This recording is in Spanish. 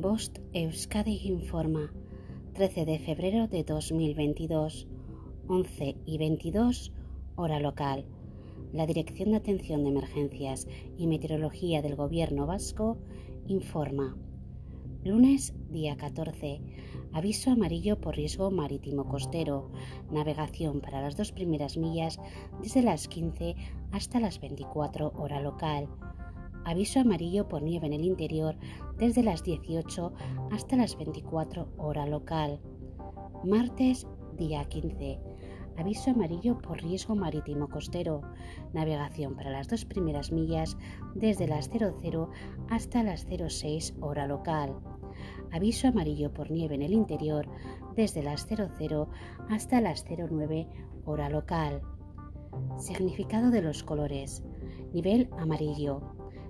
Bost Euskadi informa 13 de febrero de 2022, 11 y 22 hora local. La Dirección de Atención de Emergencias y Meteorología del Gobierno Vasco informa. Lunes, día 14. Aviso amarillo por riesgo marítimo costero. Navegación para las dos primeras millas desde las 15 hasta las 24 hora local aviso amarillo por nieve en el interior desde las 18 hasta las 24 hora local. Martes, día 15. Aviso amarillo por riesgo marítimo costero. Navegación para las dos primeras millas desde las 00 hasta las 06 hora local. Aviso amarillo por nieve en el interior desde las 00 hasta las 09 hora local. Significado de los colores. Nivel amarillo